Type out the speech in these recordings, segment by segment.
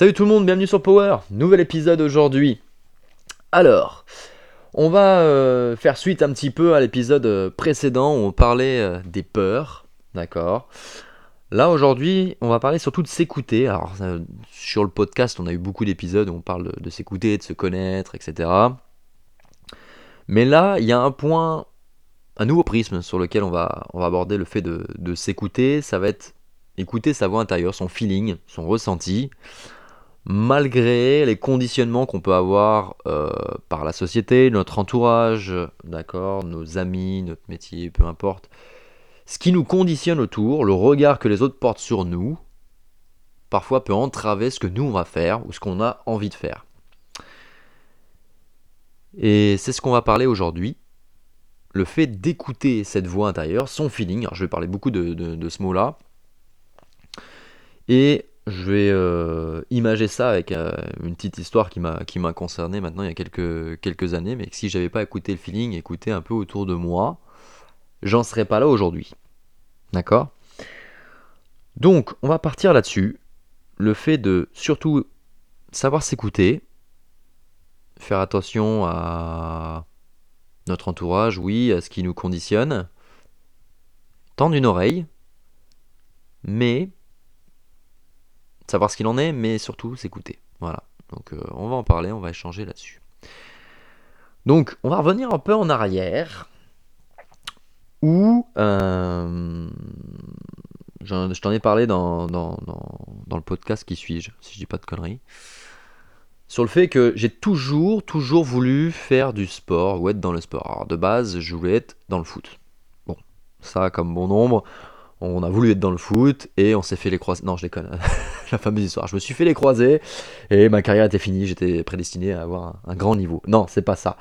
Salut tout le monde, bienvenue sur Power, nouvel épisode aujourd'hui. Alors, on va euh, faire suite un petit peu à l'épisode euh, précédent où on parlait euh, des peurs, d'accord? Là aujourd'hui, on va parler surtout de s'écouter. Alors, sur le podcast, on a eu beaucoup d'épisodes où on parle de, s'écouter, de se connaître, etc. Mais là, il y a un point, un nouveau prisme sur lequel on va, aborder le fait de s'écouter. Ça va être écouter sa voix intérieure, son feeling, son ressenti malgré les conditionnements qu'on peut avoir euh, par la société, notre entourage, d'accord, nos amis, notre métier, peu importe. Ce qui nous conditionne autour, le regard que les autres portent sur nous, parfois peut entraver ce que nous on va faire ou ce qu'on a envie de faire. Et c'est ce qu'on va parler aujourd'hui. Le fait d'écouter cette voix intérieure, son feeling. je vais parler beaucoup de, de ce mot-là. Et je vais euh, imager ça avec euh, une petite histoire qui m'a, concerné maintenant il y a quelques, quelques années, mais que si j'avais pas écouté le feeling, écouté un peu autour de moi, j'en serais pas là aujourd'hui. D'accord? Donc, on va partir là-dessus. Le fait de surtout savoir s'écouter, faire attention à notre entourage, oui, à ce qui nous conditionne, tendre une oreille, mais savoir ce qu'il en est, mais surtout s'écouter. Voilà. Donc euh, on va en parler, on va échanger là-dessus. Donc on va revenir un peu en arrière, où euh, je t'en ai parlé dans, dans, le podcast qui suis-je, si je dis pas de conneries, sur le fait que j'ai toujours, toujours voulu faire du sport ou être dans le sport. Alors de base, je voulais être dans le foot. Bon, ça comme bon nombre, on a voulu être dans le foot et on s'est fait les croisés. Non, je déconne. la fameuse histoire. Je me suis fait les croisés et ma carrière était finie. J'étais prédestiné à avoir un, grand niveau. Non, c'est pas ça.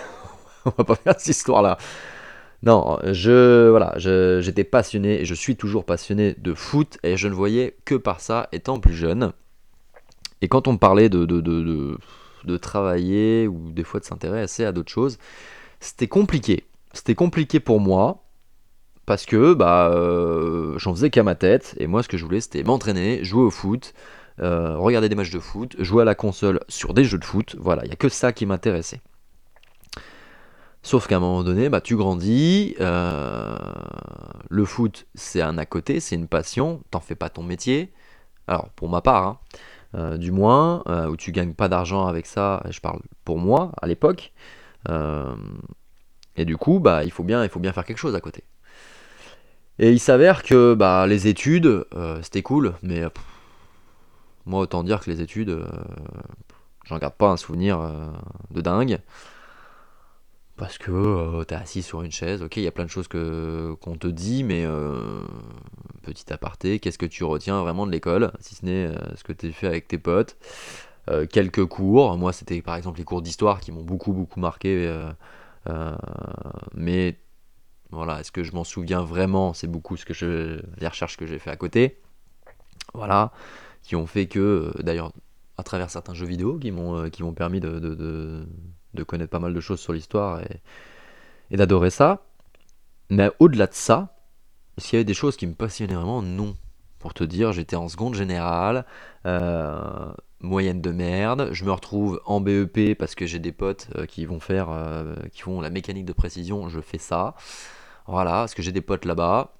on va pas faire cette histoire-là. Non, je voilà, j'étais passionné et je suis toujours passionné de foot et je ne voyais que par ça étant plus jeune. Et quand on me parlait de, de, de, de travailler ou des fois de s'intéresser à d'autres choses, c'était compliqué. C'était compliqué pour moi parce que bah, euh, j'en faisais qu'à ma tête, et moi ce que je voulais c'était m'entraîner, jouer au foot, euh, regarder des matchs de foot, jouer à la console sur des jeux de foot, voilà, il n'y a que ça qui m'intéressait. Sauf qu'à un moment donné, bah, tu grandis, euh, le foot c'est un à côté, c'est une passion, t'en fais pas ton métier, alors pour ma part, hein, du moins, où tu gagnes pas d'argent avec ça, je parle pour moi à l'époque, et du coup, bah, il, faut bien, il faut bien faire quelque chose à côté. Et il s'avère que bah, les études, euh, c'était cool, mais moi autant dire que les études, euh, j'en garde pas un souvenir euh, de dingue. Parce que t'es assis sur une chaise, ok, il y a plein de choses que, qu'on te dit, mais petit aparté, qu'est-ce que tu retiens vraiment de l'école, si ce n'est ce que tu fait avec tes potes quelques cours. Moi, c'était par exemple les cours d'histoire qui m'ont beaucoup, beaucoup marqué. mais voilà, est-ce que je m'en souviens vraiment? C'est beaucoup ce que je, les recherches que j'ai fait à côté. Voilà, qui ont fait que, euh, d'ailleurs, à travers certains jeux vidéo qui m'ont euh, qui m'ont permis de, de, connaître pas mal de choses sur l'histoire et, et d'adorer ça. Mais au-delà de ça, qu'il y avait des choses qui me passionnaient vraiment Non. Pour te dire, j'étais en seconde générale, euh, moyenne de merde. Je me retrouve en BEP parce que j'ai des potes qui vont faire, qui font la mécanique de précision. Je fais ça. Voilà, parce que j'ai des potes là-bas.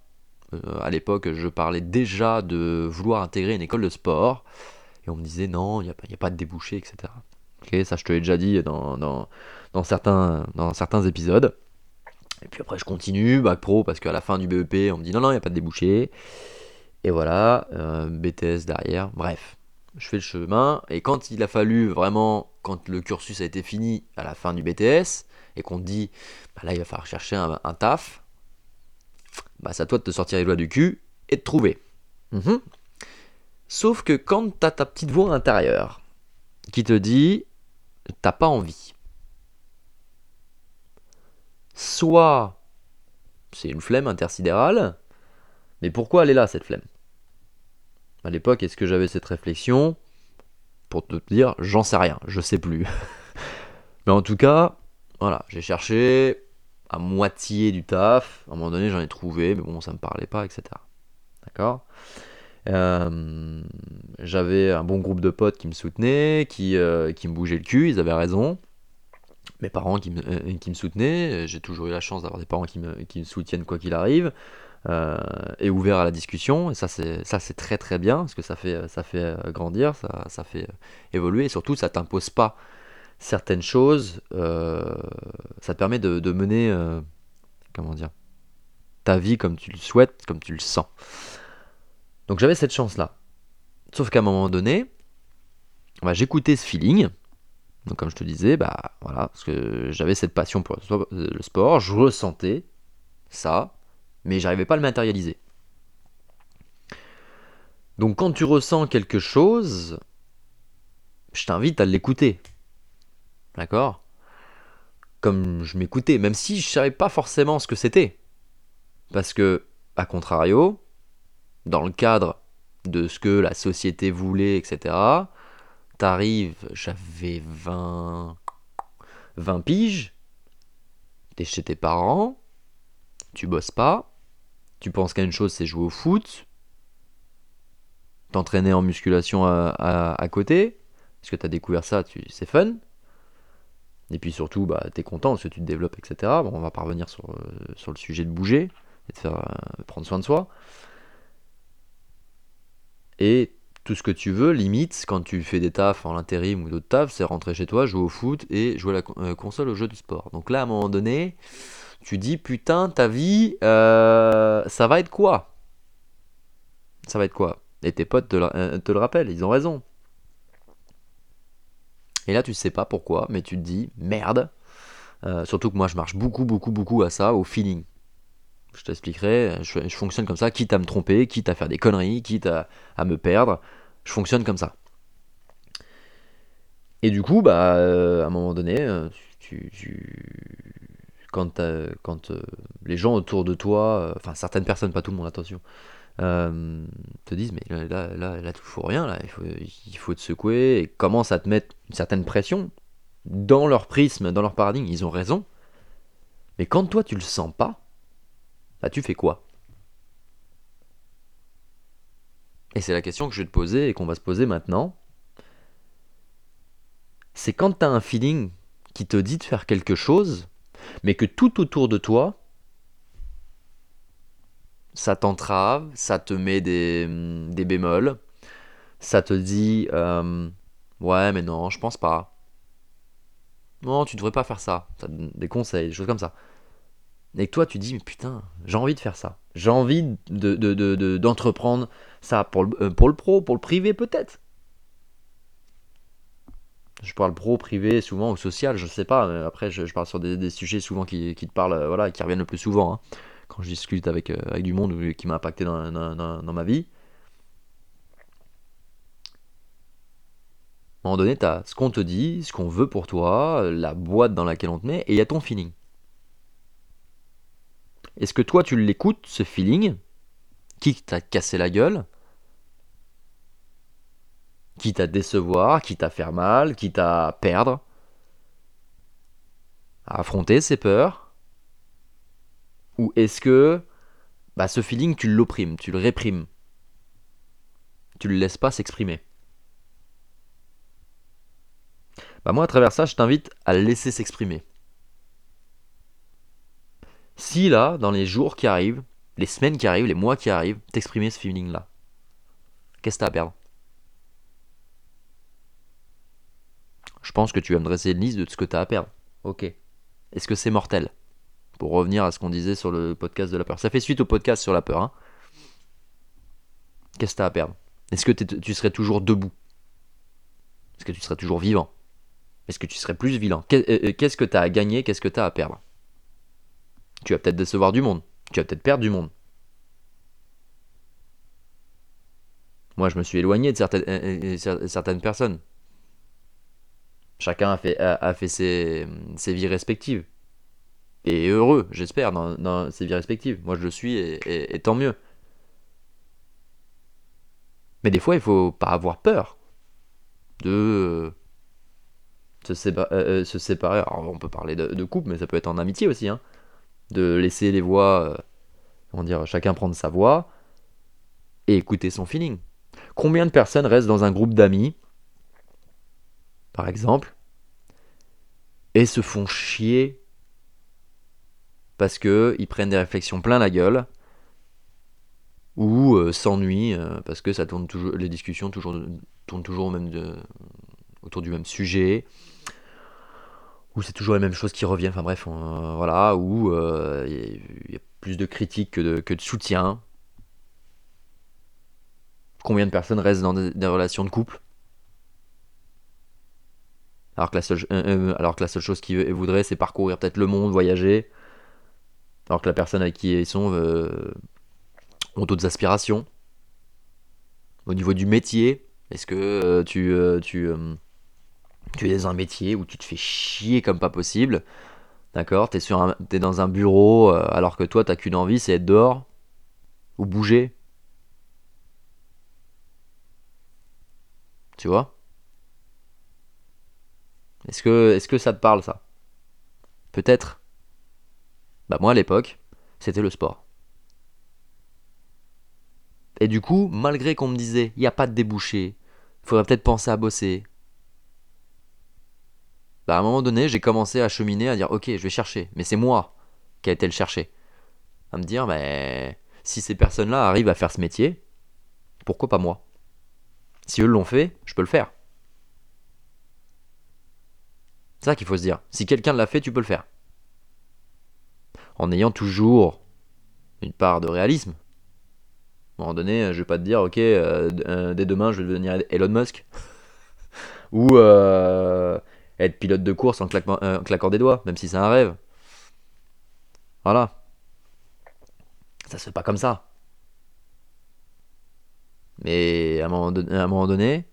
Euh, à l'époque, je parlais déjà de vouloir intégrer une école de sport. Et on me disait non, il n'y a, a, pas de débouché, etc. Ok, ça je te l'ai déjà dit dans, dans, certains, dans certains épisodes. Et puis après je continue, bac pro, parce qu'à la fin du BEP, on me dit non, non, il n'y a pas de débouché. Et voilà, euh, BTS derrière, bref. Je fais le chemin, et quand il a fallu vraiment, quand le cursus a été fini à la fin du BTS, et qu'on dit, bah là il va falloir chercher un taf, bah, c'est à toi de te sortir les doigts du cul et de trouver. Mhm. Sauf que quand t'as ta petite voix intérieure qui te dit t'as pas envie, soit c'est une flemme intersidérale, mais pourquoi elle est là cette flemme? À l'époque, est-ce que j'avais cette réflexion Pour te dire, j'en sais rien, je sais plus. mais en tout cas, voilà, j'ai cherché, à moitié du taf. À un moment donné, j'en ai trouvé, mais bon, ça me parlait pas, etc. D'accord? Euh, j'avais un bon groupe de potes qui me soutenaient, qui, euh, me bougeaient le cul, ils avaient raison. Mes parents qui me, euh, qui me soutenaient, j'ai toujours eu la chance d'avoir des parents qui me soutiennent quoi qu'il arrive, et ouverts à la discussion, et ça c'est, très très bien, parce que ça fait, ça fait grandir, ça, ça fait évoluer, et surtout ça t'impose pas certaines choses, ça te permet de, de mener, comment dire, ta vie comme tu le souhaites, comme tu le sens. Donc j'avais cette chance-là. Sauf qu'à un moment donné, bah, j'écoutais ce feeling. Donc comme je te disais, bah voilà, parce que j'avais cette passion pour le sport, je ressentais ça, mais j'arrivais pas à le matérialiser. Donc quand tu ressens quelque chose, je t'invite à l'écouter. D'accord? Comme je m'écoutais, même si je savais pas forcément ce que c'était. Parce que, à contrario, dans le cadre de ce que la société voulait, etc., t'arrives, j'avais 20, 20 piges, t'es chez tes parents, tu bosses pas, tu penses qu'à une chose c'est jouer au foot, t'entraîner en musculation à, côté, parce que t'as découvert ça, tu, c'est fun. Et puis surtout, bah, t'es content parce que tu te développes, etc. Bon, on va sur, euh, sur le sujet de bouger et de faire, euh, prendre soin de soi. Et tout ce que tu veux, limite, quand tu fais des tafs en intérim ou d'autres tafs, c'est rentrer chez toi, jouer au foot et jouer à la euh, console au jeu du sport. Donc là, à un moment donné, tu dis putain, ta vie, euh, ça va être quoi? Ça va être quoi? Et tes potes te le, te le rappellent, ils ont raison. Et là, tu sais pas pourquoi, mais tu te dis merde. surtout que moi, je marche beaucoup, beaucoup, beaucoup à ça, au feeling. Je t'expliquerai, je, fonctionne comme ça, quitte à me tromper, quitte à faire des conneries, quitte à, me perdre. Je fonctionne comme ça. Et du coup, bah, euh, à un moment donné, euh, tu, quand, quand euh, les gens autour de toi, enfin certaines personnes, pas tout le monde, attention, te disent mais là, là, là, tu fous rien, là, il faut, il faut te secouer, et commencent à te mettre une certaine pression dans leur prisme, dans leur paradigme, ils ont raison. Mais quand toi tu le sens pas, bah, tu fais quoi? Et c'est la question que je vais te poser et qu'on va se poser maintenant. C'est quand tu as un feeling qui te dit de faire quelque chose, mais que tout autour de toi, ça t'entrave, ça te met des, des, bémols, ça te dit euh, ouais mais non, je pense pas. Non, tu devrais pas faire ça. Ça des conseils, des choses comme ça et que toi tu dis mais putain j'ai envie de faire ça j'ai envie de, d'entreprendre ça pour le, euh, pour le pro pour le privé peut-être je parle pro privé souvent ou social je sais pas après je, parle sur des, sujets souvent qui, te parlent euh, voilà qui reviennent le plus souvent hein, quand je discute avec, euh, du monde qui m'a impacté dans, dans, ma vie à un moment donné, tu as ce qu'on te dit, ce qu'on veut pour toi, la boîte dans laquelle on te met, et il y a ton feeling. Est-ce que toi tu l'écoutes, ce feeling Quitte à casser la gueule Quitte à décevoir, quitte à faire mal, quitte à perdre. À affronter ses peurs. Ou est-ce que bah, ce feeling tu l'opprimes, tu le réprimes. Tu le laisses pas s'exprimer. Bah moi à travers ça je t'invite à le laisser s'exprimer. Si là, dans les jours qui arrivent, les semaines qui arrivent, les mois qui arrivent, t'exprimer ce feeling-là, qu'est-ce que t'as à perdre? Je pense que tu vas me dresser une liste de ce que t'as à perdre. Ok. Est-ce que c'est mortel Pour revenir à ce qu'on disait sur le podcast de la peur. Ça fait suite au podcast sur la peur. Hein. Qu'est-ce que t'as à perdre Est-ce que tu serais toujours debout Est-ce que tu serais toujours vivant Est-ce que tu serais plus vilain euh, euh, Qu'est-ce que t'as à gagner Qu'est-ce que t'as à perdre tu vas peut-être décevoir du monde. Tu vas peut-être perdre du monde. Moi, je me suis éloigné de certaines, euh, euh, certaines personnes. Chacun a fait, ses, vies respectives. Et heureux, j'espère, dans, ses vies respectives. Moi, je le suis et, tant mieux. Mais des fois, il faut pas avoir peur de se, euh, se séparer. Alors, on peut parler de, couple, mais ça peut être en amitié aussi. Hein de laisser les voix, euh, comment dire, chacun prendre sa voix, et écouter son feeling. Combien de personnes restent dans un groupe d'amis, par exemple, et se font chier parce qu'ils prennent des réflexions plein la gueule ou euh, s'ennuient euh, parce que ça tourne toujours, les discussions toujours, tournent toujours même autour du même sujet ou c'est toujours les mêmes choses qui reviennent, enfin bref, voilà, ou il y, a plus de critiques que de, que de soutien. Combien de personnes restent dans des, relations de couple alors que, la seule, euh, euh, alors que la seule chose qu'ils voudraient, c'est parcourir peut-être le monde, voyager. Alors que la personne avec qui ils sont euh, ont d'autres aspirations. Au niveau du métier, est-ce que tu, es dans un métier où tu te fais chier comme pas possible? D'accord? T'es, es dans un bureau alors que toi, t'as qu'une envie, c'est être dehors ou bouger Tu vois? Est-ce que, ça te parle ça? Peut-être. Bah moi à l'époque, c'était le sport. Et du coup, malgré qu'on me disait, il n'y a pas de débouché, il faudrait peut-être penser à bosser. Bah à un moment donné, j'ai commencé à cheminer, à dire, ok, je vais chercher. Mais c'est moi qui a été le chercher. À me dire, mais si ces personnes-là arrivent à faire ce métier, pourquoi pas moi? Si eux l'ont fait, je peux le faire. C'est ça qu'il faut se dire. Si quelqu'un l'a fait, tu peux le faire. En ayant toujours une part de réalisme. À un moment donné, je vais pas te dire, ok, euh, euh, dès demain, je vais devenir Elon Musk. Ou euh, être pilote de course en, en claquant des doigts, même si c'est un rêve. Voilà. Ça se fait pas comme ça. Mais à un moment donné,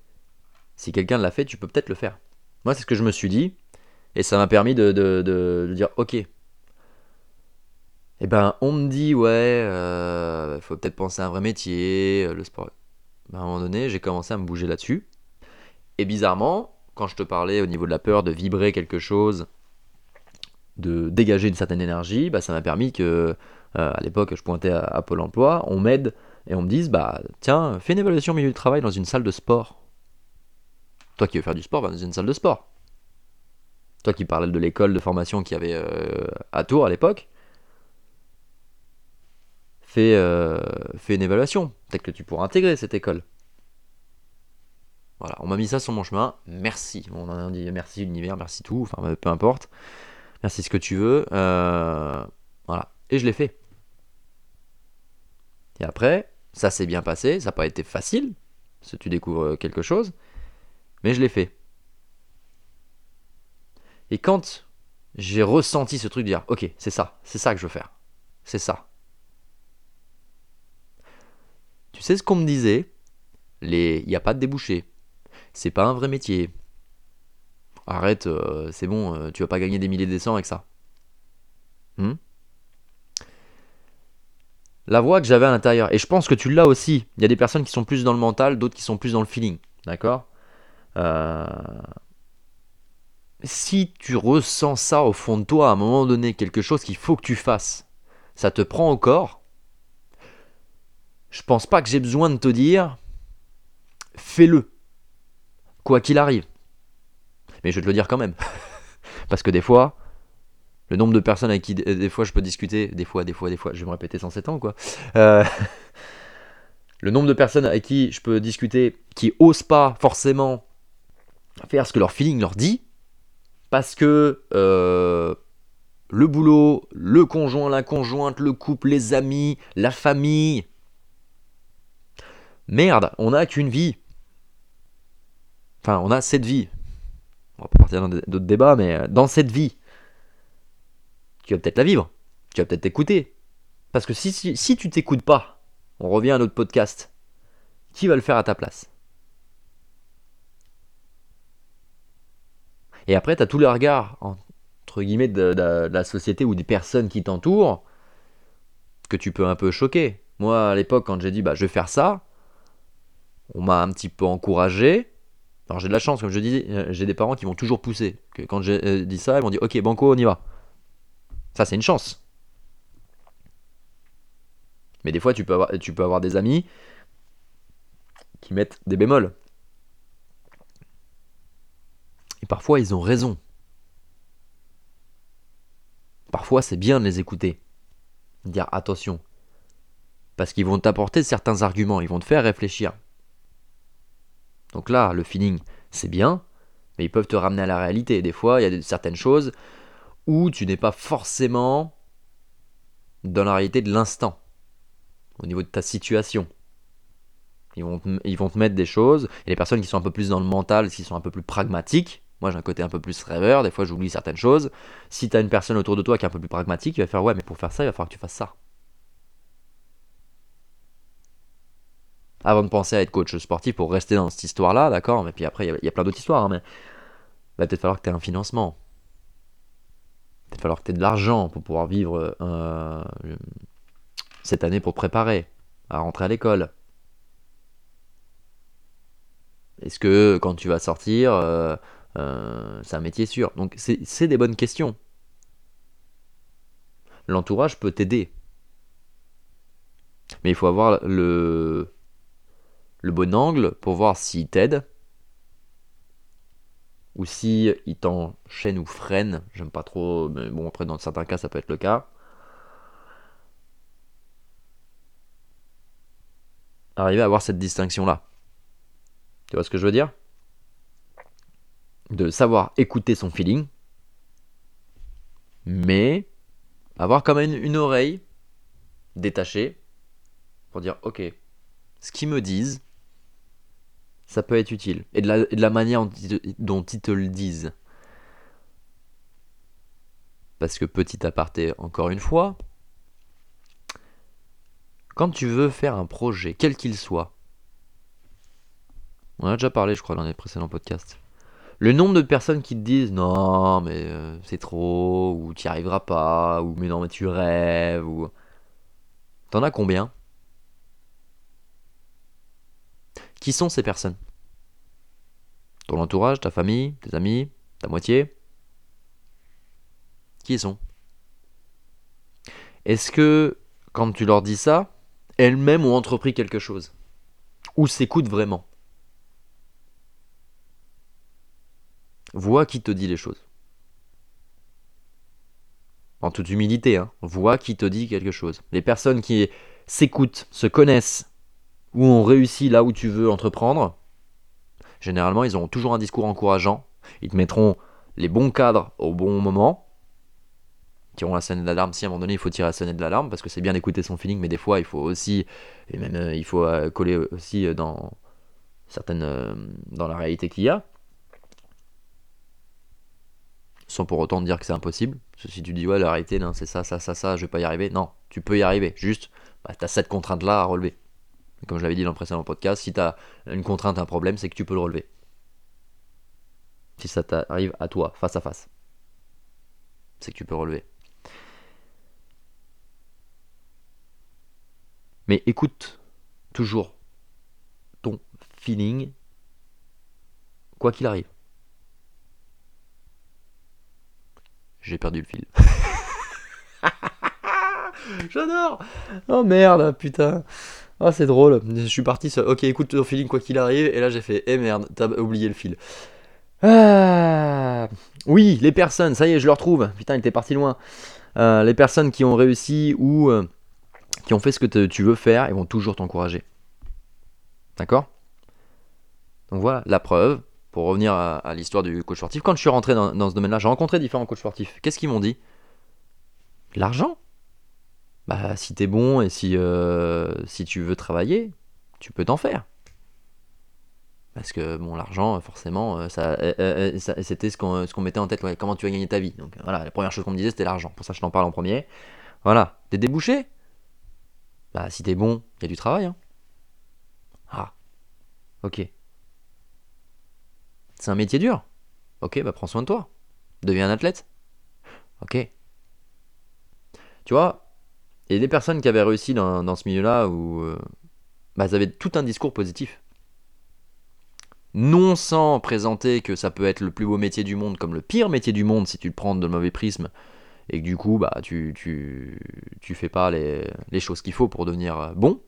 si quelqu'un l'a fait, tu peux peut-être le faire. Moi, c'est ce que je me suis dit. Et ça m'a permis de, dire, ok. Eh ben, on me dit, ouais, euh, faut peut-être penser à un vrai métier, euh, le sport. Ben, à un moment donné, j'ai commencé à me bouger là-dessus. Et bizarrement, quand je te parlais au niveau de la peur de vibrer quelque chose, de dégager une certaine énergie, bah, ça m'a permis que, euh, à l'époque, je pointais à Pôle emploi, on m'aide et on me dise bah tiens, fais une évaluation au milieu du travail dans une salle de sport. Toi qui veux faire du sport, va dans une salle de sport. Toi qui parlais de l'école de formation qu'il y avait euh, à Tours à l'époque, fais, euh, fais une évaluation. Peut-être que tu pourras intégrer cette école. Voilà, on m'a mis ça sur mon chemin. Merci. On a dit merci l'univers, merci tout. Enfin, peu importe. Merci ce que tu veux. Euh, voilà. Et je l'ai fait. Et après, ça s'est bien passé, ça n'a pas été facile, que tu découvres quelque chose, mais je l'ai fait. Et quand j'ai ressenti ce truc de dire, ok, c'est ça, c'est ça que je veux faire, c'est ça. Tu sais ce qu'on me disait? Il n'y a pas de débouché, c'est pas un vrai métier. Arrête, euh, c'est bon, euh, tu vas pas gagner des milliers de cents avec ça. Hmm? La voix que j'avais à l'intérieur. Et je pense que tu l'as aussi. Il y a des personnes qui sont plus dans le mental, d'autres qui sont plus dans le feeling. D'accord? Euh, Si tu ressens ça au fond de toi, à un moment donné, quelque chose qu'il faut que tu fasses, ça te prend au corps. Je pense pas que j'ai besoin de te dire fais-le. Quoi qu'il arrive. Mais je vais te le dire quand même. Parce que des fois, le nombre de personnes avec qui des fois je peux discuter, des fois, des fois, des fois, je vais me répéter 107 ans quoi. Euh, le nombre de personnes avec qui je peux discuter qui osent pas forcément faire ce que leur feeling leur dit, parce que euh, le boulot, le conjoint, la conjointe, le couple, les amis, la famille. Merde, on n'a qu'une vie. Enfin, on a cette vie. On va pas partir dans d'autres débats, mais euh, dans cette vie, tu vas peut-être la vivre, tu vas peut-être t'écouter. Parce que si, si, tu t'écoutes pas, on revient à notre podcast, qui va le faire à ta place? Et après, tu as tous les regards, entre guillemets, de, la société ou des personnes qui t'entourent, que tu peux un peu choquer. Moi, à l'époque, quand j'ai dit, bah, je vais faire ça, on m'a un petit peu encouragé. Alors j'ai de la chance, comme je dis, euh, j'ai des parents qui m'ont toujours poussé. Que quand j'ai euh, dit ça, ils m'ont dit, ok, banco, on y va. Ça, c'est une chance. Mais des fois, tu peux avoir, tu peux avoir des amis qui mettent des bémols. Et parfois, ils ont raison. Parfois, c'est bien de les écouter. Dire attention. Parce qu'ils vont t'apporter certains arguments, ils vont te faire réfléchir. Donc là, le feeling, c'est bien, mais ils peuvent te ramener à la réalité. Des fois, il y a certaines choses où tu n'es pas forcément dans la réalité de l'instant, au niveau de ta situation. Ils vont, ils vont te mettre des choses, et les personnes qui sont un peu plus dans le mental, qui sont un peu plus pragmatiques, moi j'ai un côté un peu plus rêveur, des fois j'oublie certaines choses. Si tu as une personne autour de toi qui est un peu plus pragmatique, il va faire ouais, mais pour faire ça, il va falloir que tu fasses ça. Avant de penser à être coach sportif pour rester dans cette histoire-là, d'accord Mais puis après, il y, a plein d'autres histoires, hein, mais il va peut-être falloir que tu aies un financement. Il va peut-être falloir que tu aies de l'argent pour pouvoir vivre euh, cette année pour préparer à rentrer à l'école. Est-ce que quand tu vas sortir, euh, euh, c'est un métier sûr. Donc c'est des bonnes questions. L'entourage peut t'aider. Mais il faut avoir le, le bon angle pour voir s'il t'aide ou si il t'enchaîne ou freine. J'aime pas trop, mais bon, après, dans certains cas, ça peut être le cas. Arriver à avoir cette distinction-là. Tu vois ce que je veux dire? De savoir écouter son feeling, mais avoir quand même une oreille détachée pour dire ok, ce qu'ils me disent, ça peut être utile. Et de la, de la manière dont ils te le disent. Parce que petit aparté, encore une fois, quand tu veux faire un projet, quel qu'il soit, on a déjà parlé, je crois, dans les précédents podcasts. Le nombre de personnes qui te disent non, mais euh, c'est trop, ou tu n'y arriveras pas, ou mais non, mais tu rêves, ou. T'en as combien? Qui sont ces personnes? Ton entourage, ta famille, tes amis, ta moitié? Qui sont? Est-ce que, quand tu leur dis ça, elles-mêmes ont entrepris quelque chose? Ou s'écoutent vraiment? Vois qui te dit les choses. En toute humilité, hein. vois qui te dit quelque chose. Les personnes qui s'écoutent, se connaissent, ou ont réussi là où tu veux entreprendre, généralement, ils auront toujours un discours encourageant. Ils te mettront les bons cadres au bon moment. Qui auront la sonnette d'alarme. Si à un moment donné, il faut tirer la sonnette de l'alarme, parce que c'est bien d'écouter son feeling, mais des fois, il faut aussi, et même euh, il faut euh, coller aussi euh, dans certaines, dans la réalité qu'il y a sans pour autant dire que c'est impossible. si tu dis, ouais, la réalité, non, c'est ça, ça, ça, ça, je vais pas y arriver. Non, tu peux y arriver. Juste, bah, tu as cette contrainte-là à relever. comme je l'avais dit dans le précédent podcast, si tu as une contrainte, un problème, c'est que tu peux le relever. Si ça t'arrive à toi, face à face, c'est que tu peux relever. Mais écoute toujours ton feeling, quoi qu'il arrive. J'ai perdu le fil. J'adore Oh merde, putain Oh c'est drôle, je suis parti. Ok, écoute ton feeling quoi qu'il arrive, et là j'ai fait, eh merde, t'as oublié le fil. Ah Oui, les personnes, ça y est, je le retrouve. Putain, il était parti loin. Euh, les personnes qui ont réussi ou euh, qui ont fait ce que tu veux faire, ils vont toujours t'encourager. D'accord? Donc voilà, la preuve, pour revenir à, l'histoire du coach sportif, quand je suis rentré dans, ce domaine-là, j'ai rencontré différents coachs sportifs. Qu'est-ce qu'ils m'ont dit? L'argent Bah, si t'es bon et si, euh, si tu veux travailler, tu peux t'en faire. Parce que bon, l'argent, forcément, euh, euh, ça, c'était ce qu'on mettait en tête. comment tu vas gagner ta vie? Donc voilà, la première chose qu'on me disait, c'était l'argent. Pour ça, je t'en parle en premier. Voilà, des débouchés Bah, si t'es bon, il y a du travail. Hein. Ah, ok. C'est un métier dur. Ok, bah prends soin de toi. Deviens un athlète. Ok. Tu vois, il y a des personnes qui avaient réussi dans, ce milieu-là où euh, bah, elles avaient tout un discours positif. Non sans présenter que ça peut être le plus beau métier du monde comme le pire métier du monde si tu le prends de mauvais prisme et que du coup bah tu, tu, tu fais pas les, les choses qu'il faut pour devenir bon.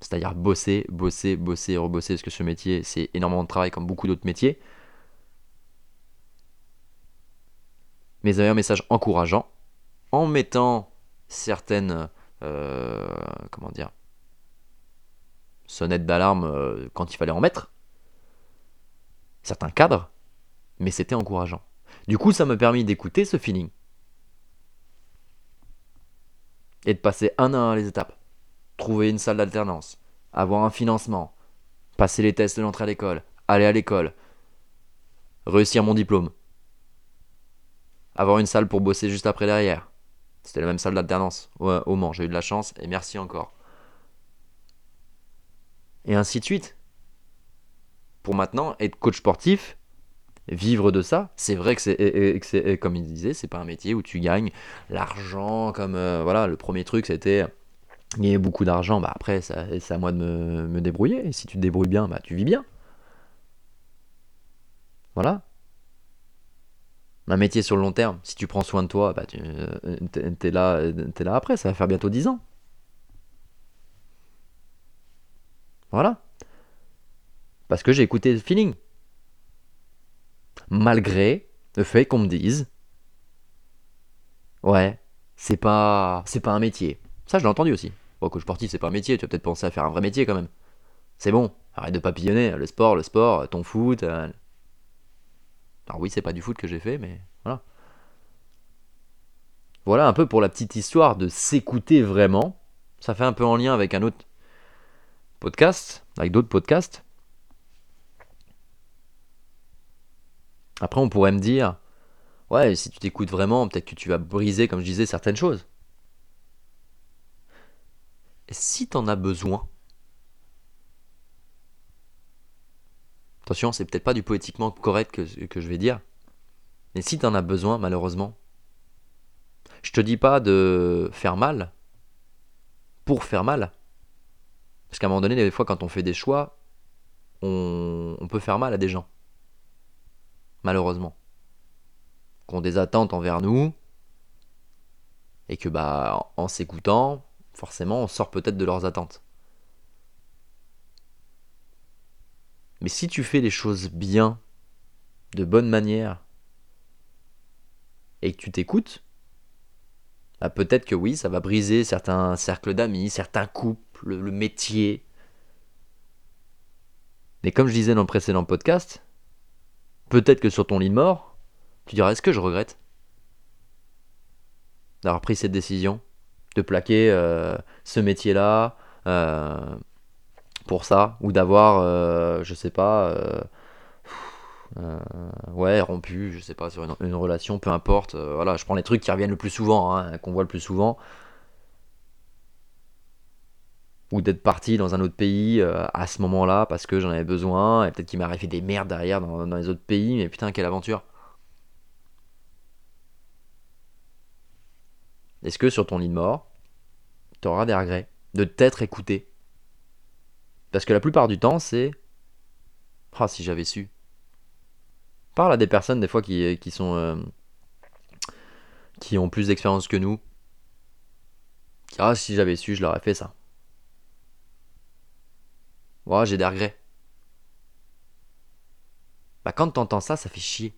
C'est-à-dire bosser, bosser, bosser, rebosser, parce que ce métier, c'est énormément de travail comme beaucoup d'autres métiers. Mais vous avez un message encourageant en mettant certaines, euh, comment dire, sonnettes d'alarme euh, quand il fallait en mettre, certains cadres, mais c'était encourageant. Du coup, ça m'a permis d'écouter ce feeling et de passer un à un les étapes. Trouver une salle d'alternance, avoir un financement, passer les tests de l'entrée à l'école, aller à l'école, réussir mon diplôme, avoir une salle pour bosser juste après derrière. C'était la même salle d'alternance au Mans, j'ai eu de la chance et merci encore. Et ainsi de suite. Pour maintenant être coach sportif, vivre de ça, c'est vrai que c'est, comme il disait, c'est pas un métier où tu gagnes l'argent comme euh, voilà, le premier truc c'était gagner beaucoup d'argent, bah après c'est à moi de me, débrouiller. Et si tu te débrouilles bien, bah tu vis bien. Voilà. Un métier sur le long terme, si tu prends soin de toi, bah tu euh, es là, es là après, ça va faire bientôt 10 ans. Voilà. Parce que j'ai écouté le feeling malgré le fait qu'on me dise ouais c'est pas c'est pas un métier ça je l'ai entendu aussi. Bon coach sportif c'est pas un métier tu vas peut-être penser à faire un vrai métier quand même. C'est bon arrête de papillonner le sport le sport ton foot euh. alors oui c'est pas du foot que j'ai fait mais voilà. Voilà un peu pour la petite histoire de s'écouter vraiment. Ça fait un peu en lien avec un autre podcast avec d'autres podcasts. Après, on pourrait me dire, ouais, si tu t'écoutes vraiment, peut-être que tu vas briser, comme je disais, certaines choses. Si t'en as besoin, attention, c'est peut-être pas du poétiquement correct que, que je vais dire, mais si t'en as besoin, malheureusement, je te dis pas de faire mal pour faire mal. Parce qu'à un moment donné, des fois, quand on fait des choix, on peut faire mal à des gens malheureusement. Qui ont des attentes envers nous, et que bah en s'écoutant, forcément on sort peut-être de leurs attentes. Mais si tu fais les choses bien, de bonne manière, et que tu t'écoutes, bah peut-être que oui, ça va briser certains cercles d'amis, certains couples, le métier. Mais comme je disais dans le précédent podcast, Peut-être que sur ton lit mort, tu diras est-ce que je regrette d'avoir pris cette décision? De plaquer euh, ce métier-là euh, pour ça ou d'avoir euh, je sais pas ouais rompu je sais pas sur une, relation peu importe voilà je prends les trucs qui reviennent le plus souvent hein, qu'on voit le plus souvent ou d'être parti dans un autre pays à ce moment-là parce que j'en avais besoin, et peut-être qu'il m'est des merdes derrière dans, les autres pays, mais putain, quelle aventure! Est-ce que sur ton lit de mort, tu des regrets de t'être écouté Parce que la plupart du temps, c'est. Ah, si j'avais su. Parle à des personnes, des fois, qui, sont. Euh, qui ont plus d'expérience que nous. Ah, si j'avais su, je leur ai fait ça j'ai des regrets. Bah, quand t'entends ça, ça fait chier.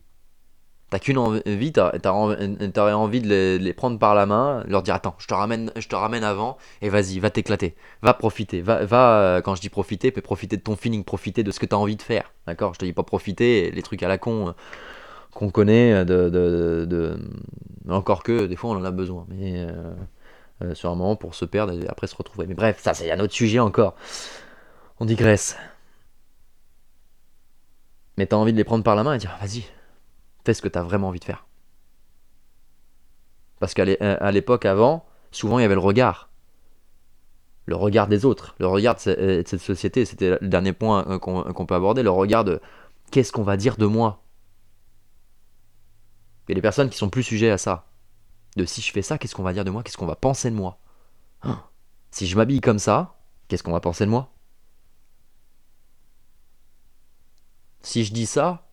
T'as qu'une envie, t'aurais envie de les, prendre par la main, leur dire attends, je te ramène, je te ramène avant et vas-y, va t'éclater, va profiter, va, va euh, quand je dis profiter, profiter de ton feeling, profiter de ce que t'as envie de faire, d'accord? Je te dis pas profiter, les trucs à la con euh, qu'on connaît, euh, de, de, encore que des fois on en a besoin, mais sur un moment pour se perdre et après se retrouver. Mais bref, ça c'est un autre sujet encore. On digresse. Mais t'as envie de les prendre par la main et dire vas-y, fais ce que t'as vraiment envie de faire. Parce qu'à euh, l'époque avant, souvent il y avait le regard. Le regard des autres, le regard de euh, cette société, c'était le dernier point euh, qu'on peut aborder, le regard de qu'est-ce qu'on va dire de moi? Il y a des personnes qui sont plus sujets à ça. De si je fais ça, qu'est-ce qu'on va dire de moi, qu'est-ce qu'on va penser de moi? Hein? Si je m'habille comme ça, qu'est-ce qu'on va penser de moi? Si je dis ça,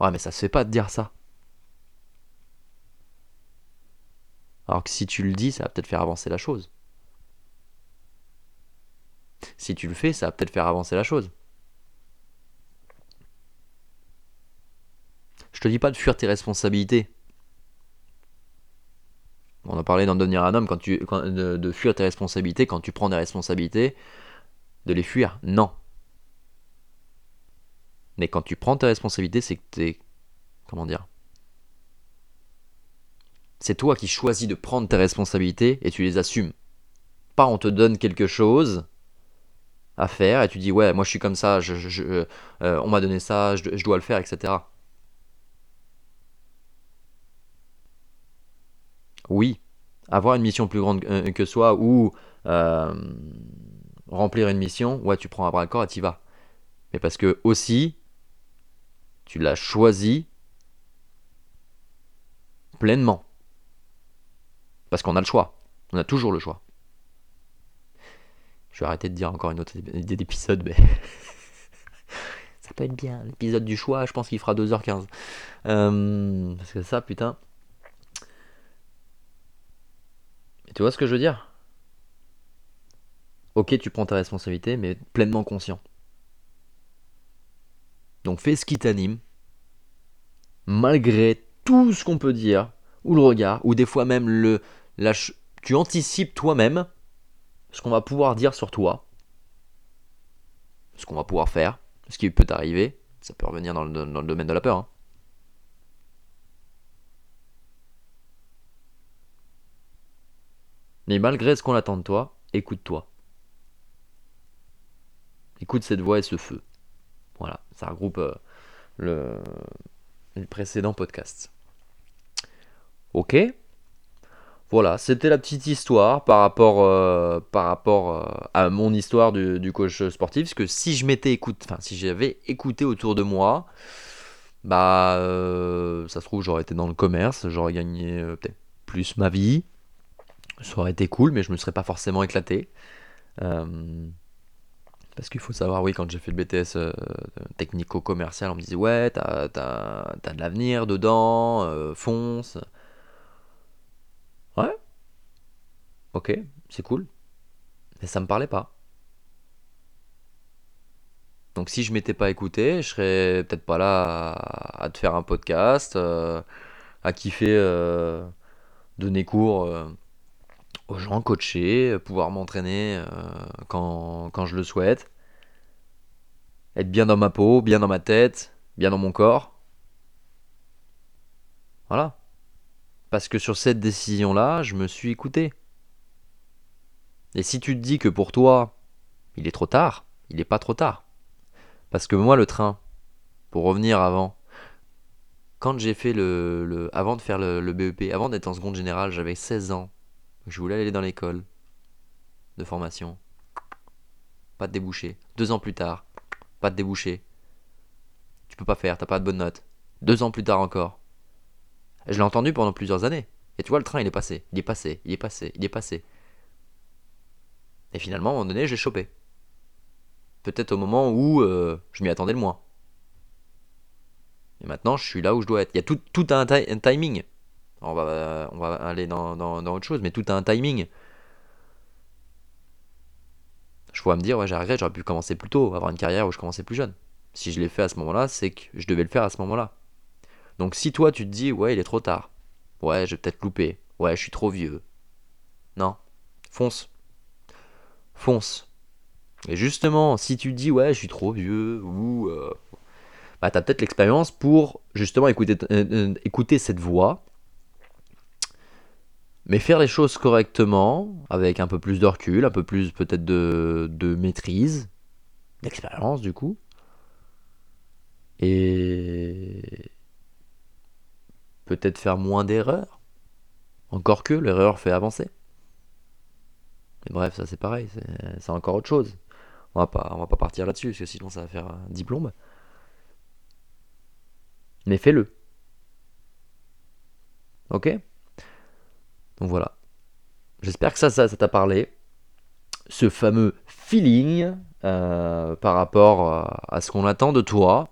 ouais, mais ça se fait pas de dire ça. Alors que si tu le dis, ça va peut-être faire avancer la chose. Si tu le fais, ça va peut-être faire avancer la chose. Je te dis pas de fuir tes responsabilités. On a parlé d'en devenir un homme quand tu, de, de, fuir tes responsabilités quand tu prends des responsabilités, de les fuir. Non. Mais quand tu prends tes responsabilités, c'est que t'es. Comment dire C'est toi qui choisis de prendre tes responsabilités et tu les assumes. Pas on te donne quelque chose à faire et tu dis ouais, moi je suis comme ça, euh, on m'a donné ça, je, dois le faire, etc. Oui, avoir une mission plus grande euh, que soi ou euh, remplir une mission, ouais, tu prends un bras corps et tu y vas. Mais parce que aussi, tu l'as choisi pleinement. Parce qu'on a le choix. On a toujours le choix. Je vais arrêter de dire encore une autre idée d'épisode, mais ça peut être bien. L'épisode du choix, je pense qu'il fera 2h15. Euh, parce que ça, putain. Tu vois ce que je veux dire? Ok, tu prends ta responsabilité, mais pleinement conscient. Donc fais ce qui t'anime, malgré tout ce qu'on peut dire, ou le regard, ou des fois même le... tu anticipes toi-même ce qu'on va pouvoir dire sur toi, ce qu'on va pouvoir faire, ce qui peut t'arriver, ça peut revenir dans le, dans le domaine de la peur. Hein. Mais malgré ce qu'on attend de toi, écoute-toi. Écoute cette voix et ce feu. Voilà, ça regroupe euh, le, précédent podcast. Ok Voilà, c'était la petite histoire par rapport, euh, euh, à mon histoire du, coach sportif. Parce que si je m'étais écouté, enfin si j'avais écouté autour de moi, bah ça se trouve j'aurais été dans le commerce, j'aurais gagné peut-être plus ma vie, ça aurait été cool, mais je me serais pas forcément éclaté. Parce qu'il faut savoir, oui, quand j'ai fait le BTS euh, technico-commercial, on me disait ouais, t'as, as, de l'avenir dedans, euh, fonce. Ouais. Ok, c'est cool. Mais ça me parlait pas. Donc si je m'étais pas écouté, je serais peut-être pas là à, te faire un podcast, à kiffer, donner cours aux gens, coacher, euh, pouvoir m'entraîner euh, quand, quand, je le souhaite, être bien dans ma peau, bien dans ma tête, bien dans mon corps. Voilà. Parce que sur cette décision-là, je me suis écouté. Et si tu te dis que pour toi, il est trop tard, il n'est pas trop tard. Parce que moi, le train, pour revenir avant, quand j'ai fait le, Avant de faire le, le BEP, avant d'être en seconde générale, j'avais 16 ans. Je voulais aller dans l'école de formation. Pas de débouché. Deux ans plus tard, pas de débouché. Tu peux pas faire, t'as pas de bonne note. Deux ans plus tard encore. Je l'ai entendu pendant plusieurs années. Et tu vois, le train, il est passé, il est passé, il est passé, il est passé. Et finalement, à un moment donné, j'ai chopé. Peut-être au moment où euh, je m'y attendais le moins. Et maintenant, je suis là où je dois être. Il y a tout un timing on va, on va aller dans, dans, autre chose, mais tout a un timing. Je pourrais me dire, ouais, j'ai regret, j'aurais pu commencer plus tôt, avoir une carrière où je commençais plus jeune. Si je l'ai fait à ce moment-là, c'est que je devais le faire à ce moment-là. Donc si toi tu te dis, ouais, il est trop tard, ouais, je vais peut-être louper, ouais, je suis trop vieux. Non, fonce. Fonce. Et justement, si tu te dis, ouais, je suis trop vieux, ou. Euh, bah, t'as peut-être l'expérience pour justement écouter, euh, euh, écouter cette voix mais faire les choses correctement, avec un peu plus de recul, un peu plus peut-être de, maîtrise, d'expérience du coup. Et peut-être faire moins d'erreurs. Encore que l'erreur fait avancer. Mais bref, ça c'est pareil, c'est encore autre chose. On va pas, on va pas partir là-dessus, parce que sinon ça va faire un diplôme. Mais fais-le. Ok? Donc voilà. J'espère que ça, ça, t'a parlé. Ce fameux feeling euh, par rapport euh, à ce qu'on attend de toi.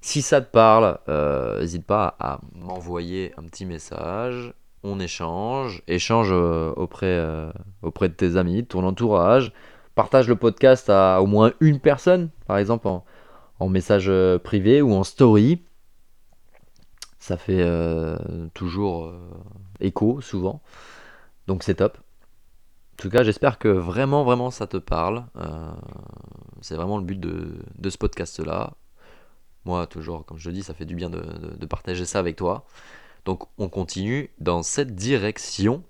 Si ça te parle, euh, n'hésite pas à m'envoyer un petit message. On échange, échange auprès, de tes amis, de ton entourage. Partage le podcast à au moins une personne, par exemple en, message privé ou en story. Ça fait euh, toujours euh, écho, souvent. Donc c'est top. En tout cas, j'espère que vraiment, vraiment ça te parle. Euh, c'est vraiment le but de, ce podcast-là. Moi, toujours, comme je le dis, ça fait du bien de, partager ça avec toi. Donc, on continue dans cette direction.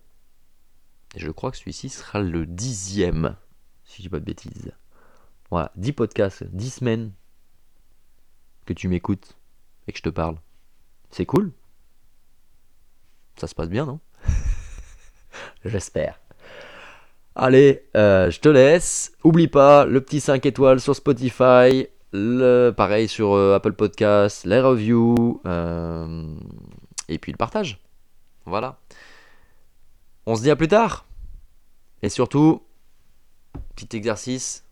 Et je crois que celui-ci sera le dixième, si je dis pas de bêtises. Voilà, 10 podcasts, 10 semaines que tu m'écoutes et que je te parle. C'est cool. Ça se passe bien, non? J'espère. Allez, euh, je te laisse. Oublie pas le petit 5 étoiles sur Spotify, le pareil sur euh, Apple Podcasts, les reviews, euh, et puis le partage. Voilà. On se dit à plus tard. Et surtout, petit exercice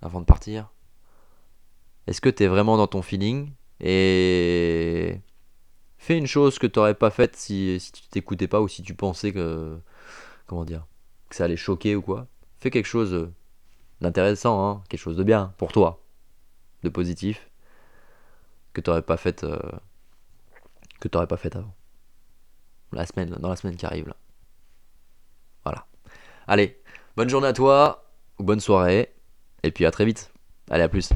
avant de partir. Est-ce que tu es vraiment dans ton feeling? Et fais une chose que tu n'aurais pas faite si, si tu t'écoutais pas ou si tu pensais que. Comment dire ça allait choquer ou quoi. Fais quelque chose d'intéressant, hein, quelque chose de bien pour toi, de positif, que tu n'aurais pas fait. euh, que tu pas fait avant. La semaine, dans la semaine qui arrive là. Voilà. Allez, bonne journée à toi, ou bonne soirée, et puis à très vite. Allez, à plus.